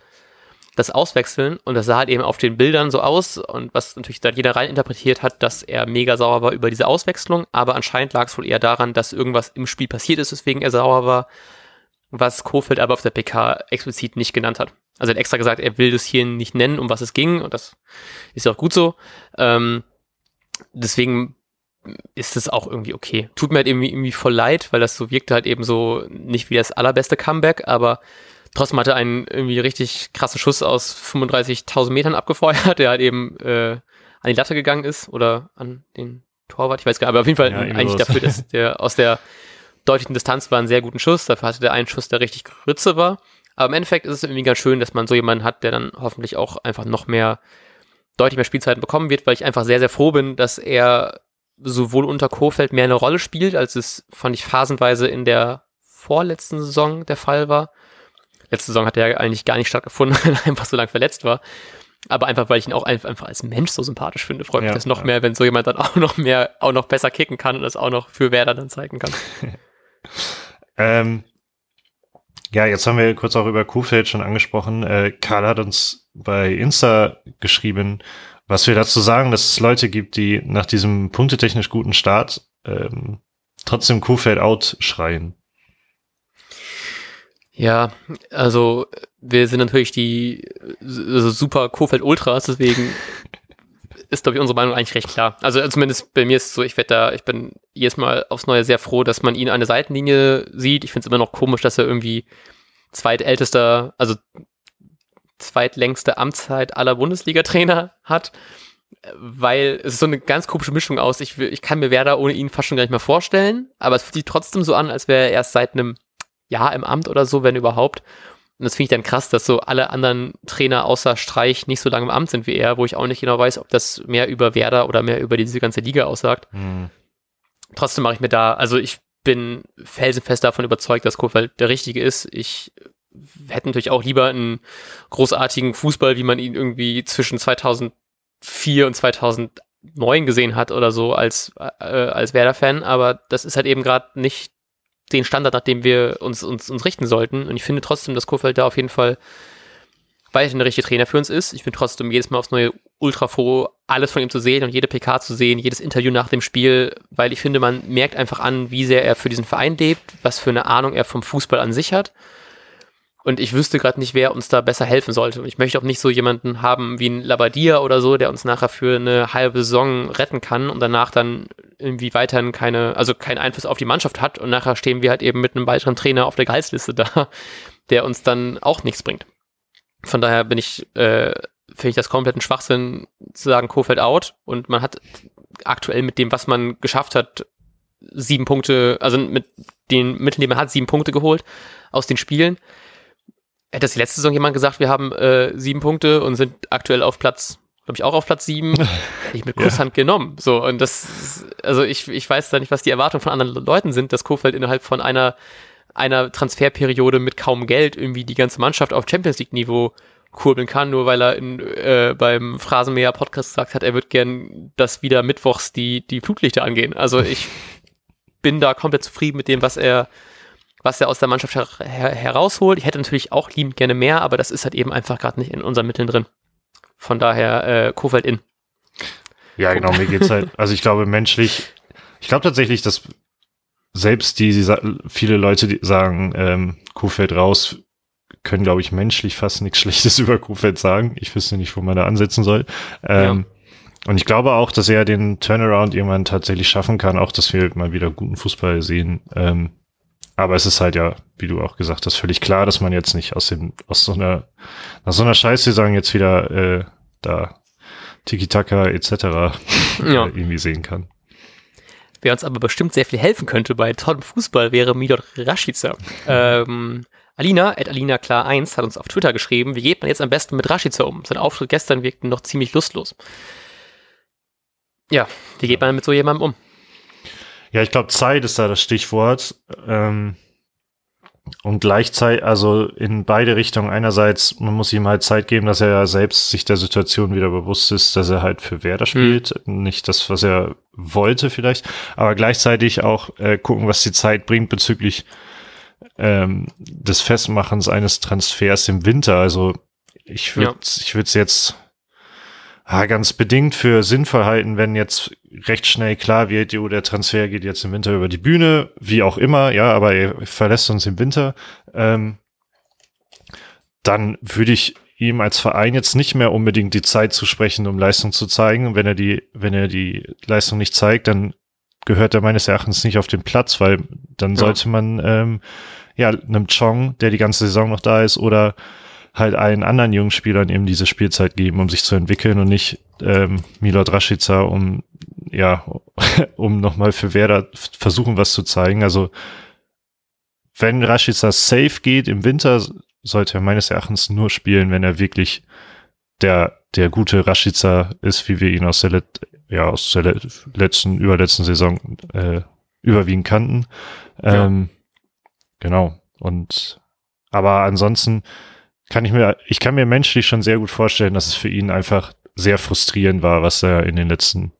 das auswechseln und das sah halt eben auf den Bildern so aus und was natürlich da jeder rein interpretiert hat, dass er mega sauer war über diese Auswechslung, aber anscheinend lag es wohl eher daran, dass irgendwas im Spiel passiert ist, weswegen er sauer war, was Kofeld aber auf der PK explizit nicht genannt hat. Also er hat extra gesagt, er will das hier nicht nennen, um was es ging und das ist ja auch gut so. Ähm, deswegen ist es auch irgendwie okay. Tut mir halt irgendwie, irgendwie voll leid, weil das so wirkte halt eben so nicht wie das allerbeste Comeback, aber trotzdem hatte einen irgendwie richtig krassen Schuss aus 35.000 Metern abgefeuert, der halt eben äh, an die Latte gegangen ist oder an den Torwart, ich weiß gar nicht, aber auf jeden Fall ja, eigentlich dafür, dass der *laughs* aus der deutlichen Distanz war einen sehr guten Schuss, dafür hatte der einen Schuss, der richtig Grütze war. Aber im Endeffekt ist es irgendwie ganz schön, dass man so jemanden hat, der dann hoffentlich auch einfach noch mehr, deutlich mehr Spielzeiten bekommen wird, weil ich einfach sehr, sehr froh bin, dass er sowohl unter Kofeld mehr eine Rolle spielt, als es, fand ich, phasenweise in der vorletzten Saison der Fall war. Letzte Saison hat er eigentlich gar nicht stattgefunden, *laughs* weil er einfach so lange verletzt war. Aber einfach, weil ich ihn auch einfach als Mensch so sympathisch finde, freut mich das noch ja. mehr, wenn so jemand dann *laughs* auch noch mehr, auch noch besser kicken kann und das auch noch für Werder dann zeigen kann. *laughs* ähm, ja, jetzt haben wir kurz auch über Kuhfeld schon angesprochen. Äh, Karl hat uns bei Insta geschrieben, was wir dazu sagen, dass es Leute gibt, die nach diesem punktetechnisch guten Start ähm, trotzdem Kuhfeld out schreien. Ja, also wir sind natürlich die also super Kofeld Ultras, deswegen *laughs* ist, glaube ich, unsere Meinung eigentlich recht klar. Also zumindest bei mir ist es so, ich werde da, ich bin jedes Mal aufs Neue sehr froh, dass man ihn an der Seitenlinie sieht. Ich finde es immer noch komisch, dass er irgendwie zweitältester, also zweitlängste Amtszeit aller Bundesliga-Trainer hat, weil es so eine ganz komische Mischung aus. Ich, ich kann mir Werder ohne ihn fast schon gar nicht mehr vorstellen, aber es sich trotzdem so an, als wäre er erst seit einem Jahr im Amt oder so, wenn überhaupt. Und das finde ich dann krass, dass so alle anderen Trainer außer Streich nicht so lange im Amt sind wie er, wo ich auch nicht genau weiß, ob das mehr über Werder oder mehr über diese ganze Liga aussagt. Mhm. Trotzdem mache ich mir da, also ich bin felsenfest davon überzeugt, dass Kofeld der Richtige ist. Ich hätte natürlich auch lieber einen großartigen Fußball, wie man ihn irgendwie zwischen 2004 und 2009 gesehen hat oder so als, äh, als Werder-Fan, aber das ist halt eben gerade nicht den Standard, nach dem wir uns, uns, uns richten sollten. Und ich finde trotzdem, dass Kofeld da auf jeden Fall weiterhin der richtige Trainer für uns ist. Ich bin trotzdem jedes Mal aufs Neue ultra froh, alles von ihm zu sehen und jede PK zu sehen, jedes Interview nach dem Spiel, weil ich finde, man merkt einfach an, wie sehr er für diesen Verein lebt, was für eine Ahnung er vom Fußball an sich hat. Und ich wüsste gerade nicht, wer uns da besser helfen sollte. Und ich möchte auch nicht so jemanden haben wie ein Labadia oder so, der uns nachher für eine halbe Saison retten kann und danach dann irgendwie weiterhin keine, also keinen Einfluss auf die Mannschaft hat. Und nachher stehen wir halt eben mit einem weiteren Trainer auf der Gehaltsliste da, *laughs* der uns dann auch nichts bringt. Von daher bin ich, äh, finde ich das kompletten Schwachsinn zu sagen, Kofeld out. Und man hat aktuell mit dem, was man geschafft hat, sieben Punkte, also mit den Mitteln, die man hat, sieben Punkte geholt aus den Spielen hätte das die letzte Saison jemand gesagt, wir haben äh, sieben Punkte und sind aktuell auf Platz, glaube ich, auch auf Platz sieben, *laughs* hätte ich mit Kusshand ja. genommen. So, und das, also ich, ich weiß da nicht, was die Erwartungen von anderen Leuten sind, dass Kofeld innerhalb von einer, einer Transferperiode mit kaum Geld irgendwie die ganze Mannschaft auf Champions League-Niveau kurbeln kann, nur weil er in, äh, beim Phrasenmäher Podcast gesagt hat, er wird gern, dass wieder mittwochs die, die Flutlichter angehen. Also ich bin da komplett zufrieden mit dem, was er was er aus der Mannschaft her her herausholt. Ich hätte natürlich auch liebend gerne mehr, aber das ist halt eben einfach gerade nicht in unseren Mitteln drin. Von daher äh, Kofeld in. Ja, genau, mir geht's halt, also ich glaube menschlich, ich glaube tatsächlich, dass selbst die, die viele Leute die sagen, ähm, Kofeld raus, können, glaube ich, menschlich fast nichts Schlechtes *laughs* über Kofeld sagen. Ich wüsste nicht, wo man da ansetzen soll. Ähm, ja. Und ich glaube auch, dass er den Turnaround irgendwann tatsächlich schaffen kann, auch dass wir mal wieder guten Fußball sehen. Ähm, aber es ist halt ja, wie du auch gesagt hast, völlig klar, dass man jetzt nicht aus dem, aus so einer, nach so einer Scheißsaison jetzt wieder äh, da Tiki-Taka etc. ja. irgendwie sehen kann. Wer uns aber bestimmt sehr viel helfen könnte bei tollem Fußball, wäre Milot Rashica. Ähm, Alina, at Alina klar 1, hat uns auf Twitter geschrieben, wie geht man jetzt am besten mit Rashica um? Sein Auftritt gestern wirkte noch ziemlich lustlos. Ja, wie geht man mit so jemandem um? Ja, ich glaube, Zeit ist da das Stichwort. Ähm, und gleichzeitig, also in beide Richtungen. Einerseits, man muss ihm halt Zeit geben, dass er ja selbst sich der Situation wieder bewusst ist, dass er halt für Werder spielt. Mhm. Nicht das, was er wollte vielleicht, aber gleichzeitig auch äh, gucken, was die Zeit bringt bezüglich ähm, des Festmachens eines Transfers im Winter. Also ich würde ja. ich würde es jetzt ah, ganz bedingt für sinnvoll halten, wenn jetzt recht schnell klar wird, jo, der Transfer geht jetzt im Winter über die Bühne, wie auch immer, ja, aber er verlässt uns im Winter, ähm, dann würde ich ihm als Verein jetzt nicht mehr unbedingt die Zeit zu sprechen, um Leistung zu zeigen. Und wenn er die, wenn er die Leistung nicht zeigt, dann gehört er meines Erachtens nicht auf den Platz, weil dann ja. sollte man ähm, ja einem Chong, der die ganze Saison noch da ist, oder halt allen anderen jungen Spielern eben diese Spielzeit geben, um sich zu entwickeln und nicht ähm, Milot Rashica, um ja, *laughs* um nochmal für Werder versuchen, was zu zeigen. Also wenn Rashica safe geht im Winter, sollte er meines Erachtens nur spielen, wenn er wirklich der, der gute Rashica ist, wie wir ihn aus der, Let ja, aus der letzten, überletzten Saison äh, überwiegend kannten. Ähm, ja. Genau. Und aber ansonsten kann ich mir, ich kann mir menschlich schon sehr gut vorstellen, dass es für ihn einfach sehr frustrierend war, was er in den letzten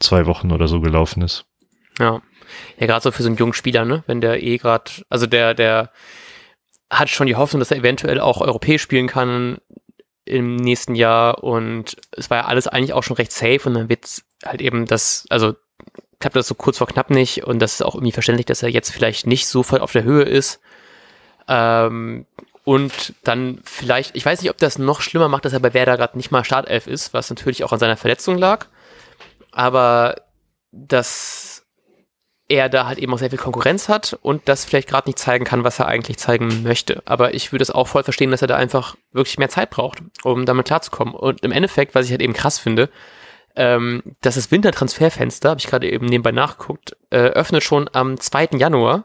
zwei Wochen oder so gelaufen ist. Ja. Ja, gerade so für so einen jungen Spieler, ne? Wenn der eh gerade, also der, der hat schon die Hoffnung, dass er eventuell auch europäisch spielen kann im nächsten Jahr und es war ja alles eigentlich auch schon recht safe und dann wird halt eben das, also klappt das so kurz vor knapp nicht und das ist auch irgendwie verständlich, dass er jetzt vielleicht nicht so voll auf der Höhe ist. Ähm, und dann vielleicht, ich weiß nicht, ob das noch schlimmer macht, dass er bei Werder gerade nicht mal Startelf ist, was natürlich auch an seiner Verletzung lag. Aber dass er da halt eben auch sehr viel Konkurrenz hat und das vielleicht gerade nicht zeigen kann, was er eigentlich zeigen möchte. Aber ich würde es auch voll verstehen, dass er da einfach wirklich mehr Zeit braucht, um damit klarzukommen. Und im Endeffekt, was ich halt eben krass finde, ähm, dass das Wintertransferfenster, habe ich gerade eben nebenbei nachgeguckt, äh, öffnet schon am 2. Januar.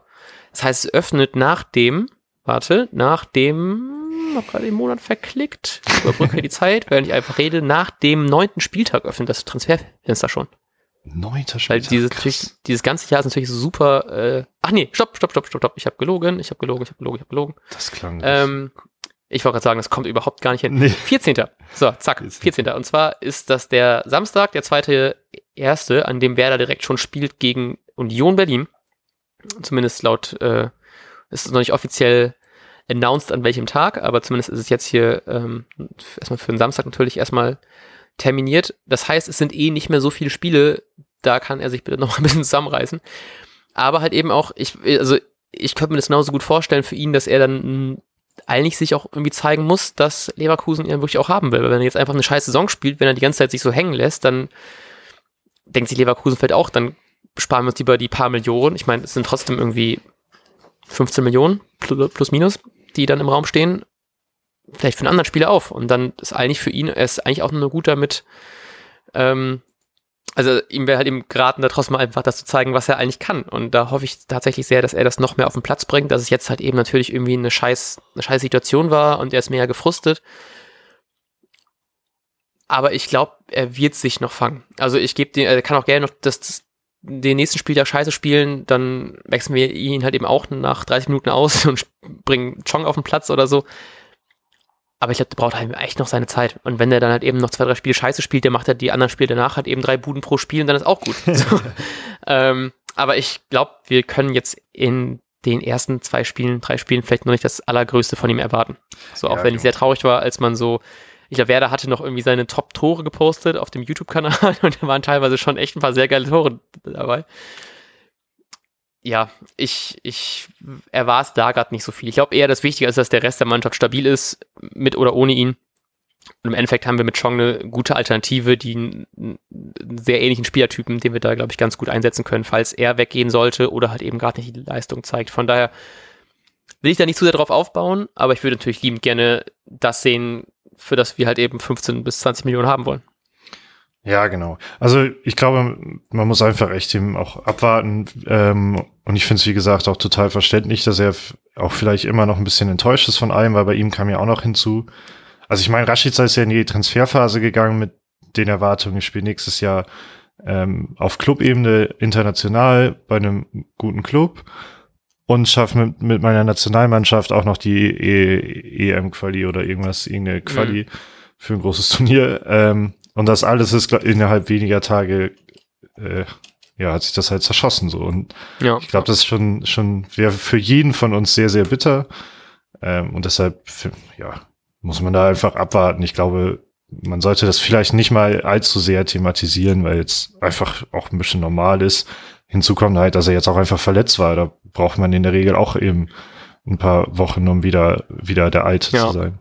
Das heißt, es öffnet nach dem warte, nach dem, hab gerade den Monat verklickt, überbrücke die Zeit, während ich einfach rede, nach dem neunten Spieltag öffnet das Transferfenster schon. Neunter Spieltag. Weil dieses, dieses ganze Jahr ist natürlich super, äh, ach nee, stopp, stopp, stopp, stopp, stopp, ich habe gelogen, ich habe gelogen, ich habe gelogen, ich habe gelogen. Das klang ähm, ich wollte gerade sagen, das kommt überhaupt gar nicht hin. Nee. 14. So, zack, 14. Und zwar ist das der Samstag, der zweite erste, an dem Werder direkt schon spielt gegen Union Berlin. Zumindest laut, äh, ist es noch nicht offiziell announced an welchem Tag, aber zumindest ist es jetzt hier ähm, erstmal für den Samstag natürlich erstmal terminiert. Das heißt, es sind eh nicht mehr so viele Spiele, da kann er sich bitte *laughs* noch ein bisschen zusammenreißen. Aber halt eben auch, ich, also ich könnte mir das genauso gut vorstellen für ihn, dass er dann eigentlich sich auch irgendwie zeigen muss, dass Leverkusen ihn wirklich auch haben will. Weil wenn er jetzt einfach eine scheiß Saison spielt, wenn er die ganze Zeit sich so hängen lässt, dann denkt sich Leverkusen vielleicht auch, dann sparen wir uns lieber die paar Millionen. Ich meine, es sind trotzdem irgendwie 15 Millionen plus minus die dann im Raum stehen, vielleicht für einen anderen Spieler auf. Und dann ist eigentlich für ihn, er ist eigentlich auch nur gut damit, ähm, also ihm wäre halt eben geraten, da trotzdem einfach das zu zeigen, was er eigentlich kann. Und da hoffe ich tatsächlich sehr, dass er das noch mehr auf den Platz bringt, dass es jetzt halt eben natürlich irgendwie eine scheiß, eine scheiß Situation war und er ist mehr gefrustet. Aber ich glaube, er wird sich noch fangen. Also ich gebe den, er kann auch gerne noch das, das den nächsten Spieltag scheiße spielen, dann wechseln wir ihn halt eben auch nach 30 Minuten aus *laughs* und bringen Chong auf den Platz oder so. Aber ich glaube, der braucht halt echt noch seine Zeit. Und wenn der dann halt eben noch zwei, drei Spiele scheiße spielt, der macht er die anderen Spiele danach halt eben drei Buden pro Spiel und dann ist auch gut. *laughs* so. ähm, aber ich glaube, wir können jetzt in den ersten zwei Spielen, drei Spielen vielleicht noch nicht das Allergrößte von ihm erwarten. So, auch ja, wenn ich sehr traurig war, als man so ich glaube, Werder hatte noch irgendwie seine Top-Tore gepostet auf dem YouTube-Kanal *laughs* und da waren teilweise schon echt ein paar sehr geile Tore dabei. Ja, ich, ich erwarte da gerade nicht so viel. Ich glaube eher, das Wichtige ist, dass der Rest der Mannschaft stabil ist, mit oder ohne ihn. Und im Endeffekt haben wir mit Chong eine gute Alternative, die einen sehr ähnlichen Spielertypen, den wir da, glaube ich, ganz gut einsetzen können, falls er weggehen sollte oder halt eben gerade nicht die Leistung zeigt. Von daher will ich da nicht zu sehr drauf aufbauen, aber ich würde natürlich liebend gerne das sehen, für das wir halt eben 15 bis 20 Millionen haben wollen. Ja, genau. Also ich glaube, man muss einfach echt ihm auch abwarten. Ähm, und ich finde es, wie gesagt, auch total verständlich, dass er auch vielleicht immer noch ein bisschen enttäuscht ist von allem, weil bei ihm kam ja auch noch hinzu. Also ich meine, Rashica ist ja in die Transferphase gegangen mit den Erwartungen, ich spiele nächstes Jahr ähm, auf Clubebene international bei einem guten Club und schaffe mit, mit meiner Nationalmannschaft auch noch die e EM-Quali oder irgendwas, irgendeine Quali mhm. für ein großes Turnier. Ähm, und das alles ist innerhalb weniger Tage, äh, ja, hat sich das halt zerschossen so. Und ja. ich glaube, das ist schon, schon wäre für jeden von uns sehr, sehr bitter. Ähm, und deshalb, ja, muss man da einfach abwarten. Ich glaube, man sollte das vielleicht nicht mal allzu sehr thematisieren, weil es einfach auch ein bisschen normal ist. Hinzu kommt halt, dass er jetzt auch einfach verletzt war. Da braucht man in der Regel auch eben ein paar Wochen, um wieder, wieder der Alte ja. zu sein.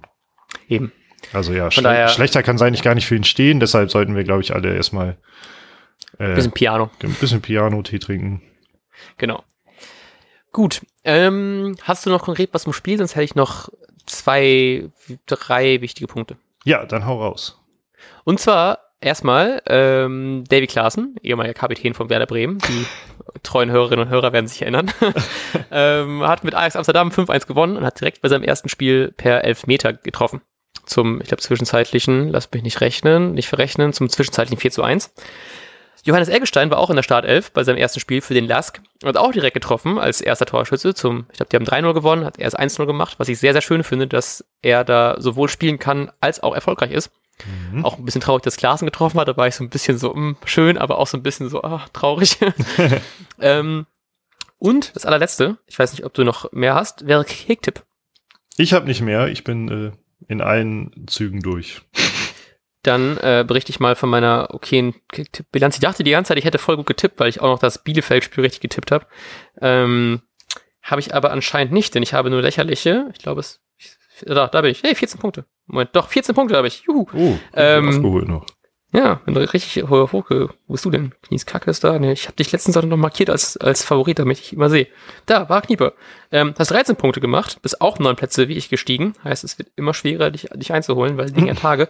Eben. Also ja, schle schlechter kann sein, nicht gar nicht für ihn stehen. Deshalb sollten wir, glaube ich, alle erstmal äh, bisschen Piano. Ein bisschen Piano-Tee trinken. Genau. Gut. Ähm, hast du noch konkret was zum Spiel? Sonst hätte ich noch zwei, drei wichtige Punkte. Ja, dann hau raus. Und zwar erstmal ähm, Davy Klaassen, ehemaliger Kapitän von Werder Bremen. Die *laughs* treuen Hörerinnen und Hörer werden sich erinnern. *laughs* ähm, hat mit Ajax Amsterdam 5-1 gewonnen und hat direkt bei seinem ersten Spiel per Elfmeter getroffen. Zum, ich glaube, zwischenzeitlichen, lass mich nicht rechnen, nicht verrechnen, zum zwischenzeitlichen 4 zu 1. Johannes Eggestein war auch in der Startelf bei seinem ersten Spiel für den Lask und hat auch direkt getroffen als erster Torschütze zum, ich glaube, die haben 3-0 gewonnen, hat erst 1-0 gemacht, was ich sehr, sehr schön finde, dass er da sowohl spielen kann als auch erfolgreich ist. Mhm. Auch ein bisschen traurig, dass Klaassen getroffen hat, da war ich so ein bisschen so, mh, hm, schön, aber auch so ein bisschen so, ach, traurig. *laughs* ähm, und das allerletzte, ich weiß nicht, ob du noch mehr hast, wäre Kicktipp. Ich habe nicht mehr, ich bin äh, in allen Zügen durch. Dann äh, berichte ich mal von meiner okayen Bilanz. Ich dachte die ganze Zeit, ich hätte voll gut getippt, weil ich auch noch das Bielefeld-Spiel richtig getippt habe. Ähm, habe ich aber anscheinend nicht, denn ich habe nur lächerliche, ich glaube es, da, da bin ich, hey, 14 Punkte. Moment, doch, 14 Punkte habe ich. Juhu. Oh, ähm, noch. Ja, bin richtig hoch. Wo bist du denn? Knies Kacke ist da. Nee, ich habe dich letztens auch noch markiert als, als Favorit, damit ich immer sehe. Da, war Knieper. Ähm, hast 13 Punkte gemacht, bist auch neun Plätze wie ich gestiegen. Heißt, es wird immer schwerer, dich, dich einzuholen, weil Dinge Tage.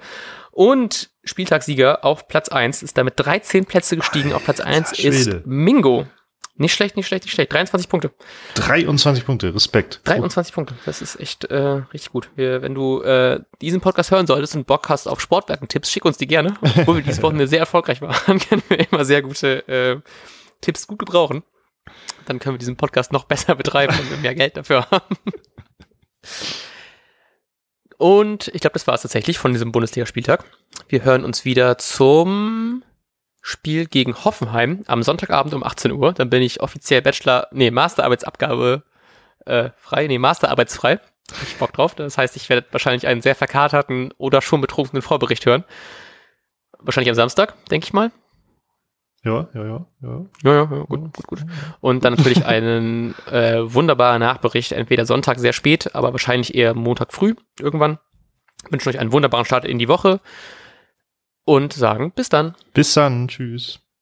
Und Spieltagssieger auf Platz 1 ist damit 13 Plätze gestiegen. Auf Platz 1 ist Mingo. Nicht schlecht, nicht schlecht, nicht schlecht. 23 Punkte. 23 Punkte, Respekt. 23 Punkte, das ist echt äh, richtig gut. Wir, wenn du äh, diesen Podcast hören solltest und Bock hast auf Sportwerken-Tipps, schick uns die gerne. *laughs* Obwohl wir dieses Wochenende sehr erfolgreich waren, *laughs* können wir immer sehr gute äh, Tipps gut gebrauchen. Dann können wir diesen Podcast noch besser betreiben, wenn wir mehr Geld dafür haben. Und ich glaube, das war es tatsächlich von diesem Bundesligaspieltag. Wir hören uns wieder zum Spiel gegen Hoffenheim am Sonntagabend um 18 Uhr. Dann bin ich offiziell Bachelor, nee, Masterarbeitsabgabe äh, frei, nee, Masterarbeitsfrei. Hab ich Bock drauf. Das heißt, ich werde wahrscheinlich einen sehr verkaterten oder schon betrunkenen Vorbericht hören. Wahrscheinlich am Samstag, denke ich mal. Ja, ja, ja, ja. Ja, ja, ja gut, gut, gut. Und dann natürlich *laughs* einen äh, wunderbaren Nachbericht, entweder Sonntag sehr spät, aber wahrscheinlich eher Montag früh irgendwann. Wünschen euch einen wunderbaren Start in die Woche und sagen bis dann. Bis dann, tschüss.